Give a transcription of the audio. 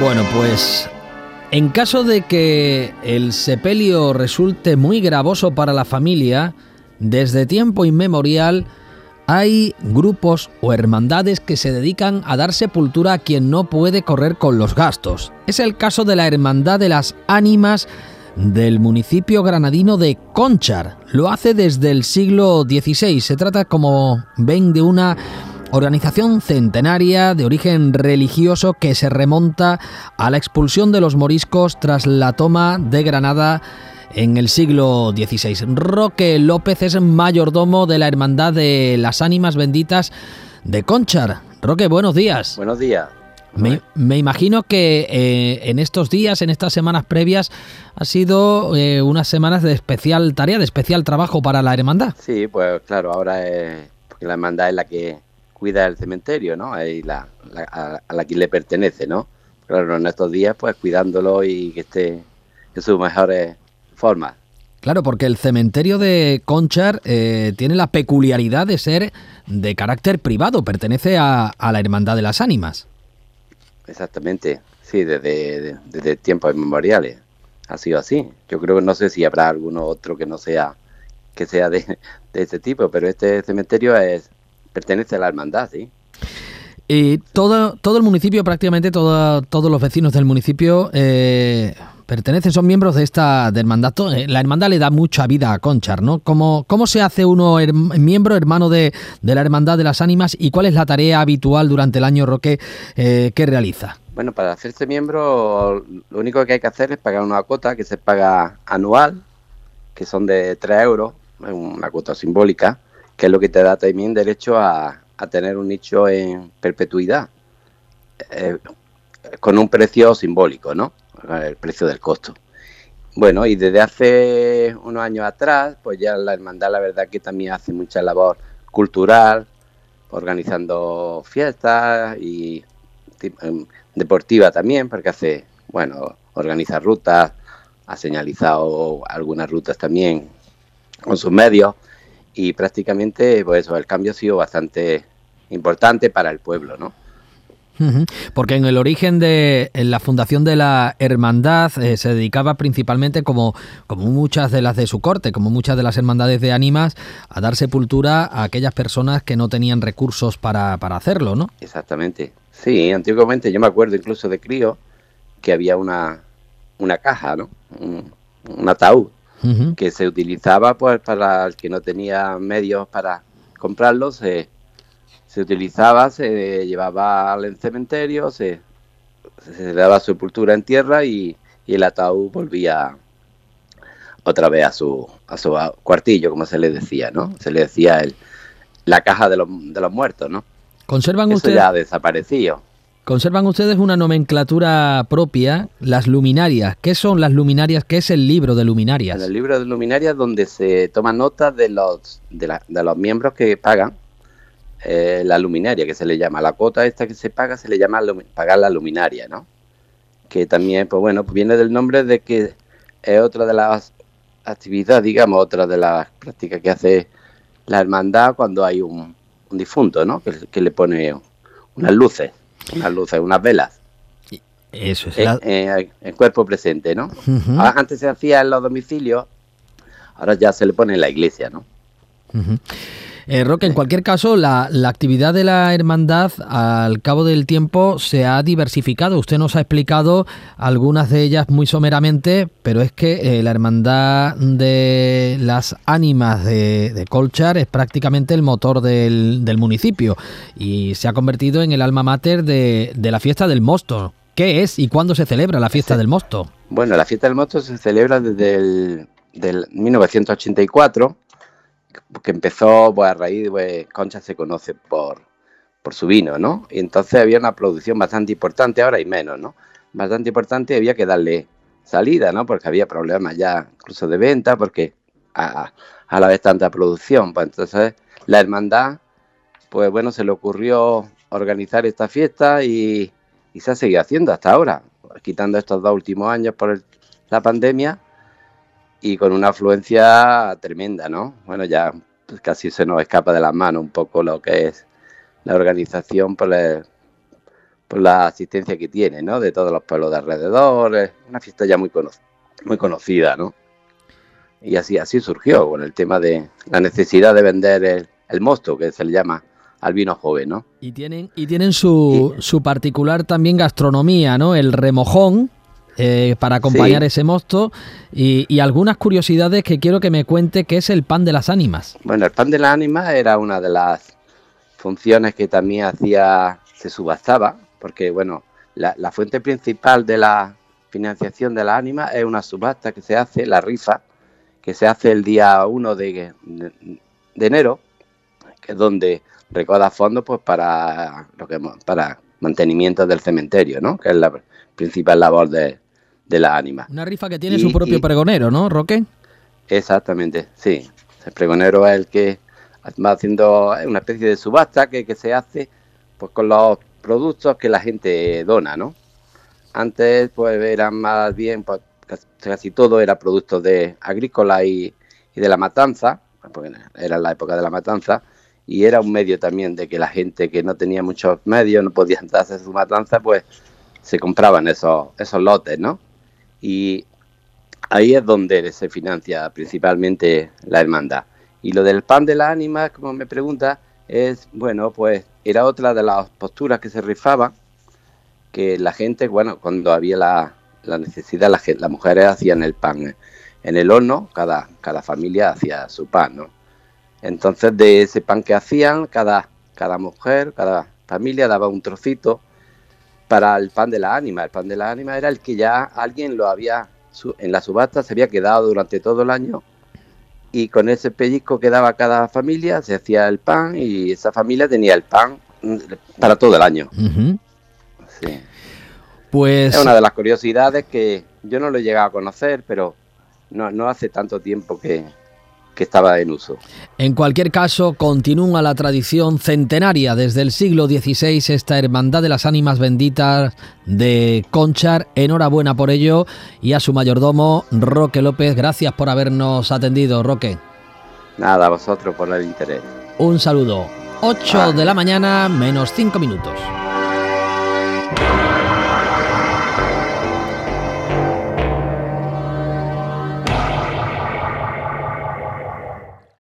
Bueno, pues en caso de que el sepelio resulte muy gravoso para la familia, desde tiempo inmemorial hay grupos o hermandades que se dedican a dar sepultura a quien no puede correr con los gastos. Es el caso de la Hermandad de las Ánimas del municipio granadino de Conchar. Lo hace desde el siglo XVI. Se trata, como ven, de una organización centenaria de origen religioso que se remonta a la expulsión de los moriscos tras la toma de Granada en el siglo XVI. Roque López es mayordomo de la Hermandad de las Ánimas Benditas de Conchar. Roque, buenos días. Buenos días. Me, imagino que eh, en estos días, en estas semanas previas, ha sido eh, unas semanas de especial tarea, de especial trabajo para la hermandad. Sí, pues claro, ahora es, porque la hermandad es la que cuida el cementerio, ¿no? Y la, a, la que le pertenece, ¿no? Claro, en estos días, pues cuidándolo y que esté en sus mejores formas. Claro, porque el cementerio de Conchar eh, tiene la peculiaridad de ser de carácter privado, pertenece a, a la Hermandad de las Ánimas. Exactamente, sí, desde, desde tiempos inmemoriales ha sido así. Yo creo que no sé si habrá alguno otro que no sea que sea de, de este tipo, pero este cementerio es pertenece a la hermandad, sí. Y todo, todo el municipio, prácticamente todos los vecinos del municipio eh, pertenecen, son miembros de esta hermandad. Eh, la hermandad le da mucha vida a Conchar, ¿no? ¿Cómo, cómo se hace uno miembro, hermano de, la hermandad de las ánimas y cuál es la tarea habitual durante el año, Roque, eh, que realiza? Bueno, para hacerse miembro, lo único que hay que hacer es pagar una cuota que se paga anual, que son de 3 euros, una cuota simbólica, que es lo que te da también derecho a, tener un nicho en perpetuidad, eh, con un precio simbólico, ¿no? El precio del costo. Bueno, y desde hace unos años atrás, pues ya la hermandad, la verdad que también hace mucha labor cultural, organizando fiestas y em, deportiva también, porque hace, bueno, organiza rutas, ha señalizado algunas rutas también con sus medios y prácticamente, pues eso, el cambio ha sido bastante importante para el pueblo, ¿no? Porque en el origen de la fundación de la hermandad eh, se dedicaba principalmente, como, como muchas de las de su corte, como muchas de las hermandades de ánimas, a dar sepultura a aquellas personas que no tenían recursos para, para hacerlo, ¿no? Exactamente. Sí, antiguamente yo me acuerdo incluso de crío que había una, una caja, ¿no? Un, un ataúd que se utilizaba pues para el que no tenía medios para comprarlo, se, se utilizaba, se llevaba al cementerio, se, se daba sepultura en tierra y, y, el ataúd volvía otra vez a su, a su cuartillo, como se le decía, ¿no? Se le decía el, la caja de los, de los muertos, ¿no? ¿Conservan Eso ustedes? ya ha desaparecido. Conservan ustedes una nomenclatura propia, las luminarias. ¿Qué son las luminarias? ¿Qué es el libro de luminarias? El libro de luminarias donde se toma nota de los, de, la, de los miembros que pagan eh, la luminaria, que se le llama. La cuota esta que se paga se le llama pagar la luminaria, ¿no? Que también, pues bueno, pues viene del nombre de que es otra de las actividades, digamos, otra de las prácticas que hace la hermandad cuando hay un, un difunto, ¿no? Que, que le pone unas luces unas luces, unas velas. Eso es. En, la... eh, en cuerpo presente, ¿no? Uh -huh. Antes se hacía en los domicilios, ahora ya se le pone en la iglesia, ¿no? Uh -huh. Eh, Roque, en cualquier caso, la, la, actividad de la hermandad al cabo del tiempo se ha diversificado. Usted nos ha explicado algunas de ellas muy someramente, pero es que eh, la hermandad de las ánimas de, de, Colchar es prácticamente el motor del, del, municipio y se ha convertido en el alma mater de, de la fiesta del mosto. ¿Qué es y cuándo se celebra la fiesta del mosto? Bueno, la fiesta del mosto se celebra desde el del 1984 que empezó pues, a raíz pues, Concha se conoce por, por su vino, ¿no? Y entonces había una producción bastante importante, ahora hay menos, ¿no? Bastante importante y había que darle salida, ¿no? Porque había problemas ya incluso de venta, porque a, a la vez tanta producción. Pues entonces la hermandad, pues bueno, se le ocurrió organizar esta fiesta y, y se ha seguido haciendo hasta ahora, quitando estos dos últimos años por la pandemia y con una afluencia tremenda, ¿no? Bueno, ya pues casi se nos escapa de las manos un poco lo que es la organización por, el, por la asistencia que tiene, ¿no? De todos los pueblos de alrededor, es una fiesta ya muy, muy conocida, ¿no? Y así, así surgió con el tema de la necesidad de vender el, el mosto, que se le llama al vino joven, ¿no? Y tienen, y tienen su, su particular también gastronomía, ¿no? El remojón, eh, para acompañar ese mosto y, algunas curiosidades que quiero que me cuente qué es el pan de las ánimas. Bueno, el pan de las ánimas era una de las funciones que también hacía, se subastaba, porque bueno, la, fuente principal de la financiación de las ánimas es una subasta que se hace, la rifa, que se hace el día 1 de, enero, que es donde recauda fondos pues para lo que para mantenimiento del cementerio, ¿no? Que es la principal labor de, de la ánima. Una rifa que tiene su propio pregonero, ¿no, Roque? Exactamente, sí. El pregonero es el que va haciendo una especie de subasta que, se hace pues con los productos que la gente dona, ¿no? Antes pues eran más bien, pues, casi todo era productos de agrícola y, de la matanza, porque era la época de la matanza, y era un medio también de que la gente que no tenía muchos medios, no podía hacer su matanza, pues se compraban esos, esos lotes, ¿no? Y ahí es donde se financia principalmente la hermandad. Y lo del pan de las ánimas, como me pregunta, es, bueno, pues era otra de las posturas que se rifaban, que la gente, bueno, cuando había la, necesidad, las mujeres hacían el pan en el horno, cada, cada familia hacía su pan, ¿no? Entonces de ese pan que hacían, cada, cada mujer, cada familia daba un trocito para el pan de la ánima. El pan de la ánima era el que ya alguien lo había, en la subasta se había quedado durante todo el año y con ese pellizco que daba cada familia se hacía el pan y esa familia tenía el pan para todo el año. Pues... Es una de las curiosidades que yo no lo he llegado a conocer, pero no, no hace tanto tiempo que, que estaba en uso. En cualquier caso, continúa la tradición centenaria desde el siglo XVI, esta Hermandad de las Ánimas Benditas de Conchar. Enhorabuena por ello y a su mayordomo, Roque López, gracias por habernos atendido, Roque. Nada, a vosotros por el interés. Un saludo. 8 de la mañana, menos 5 minutos.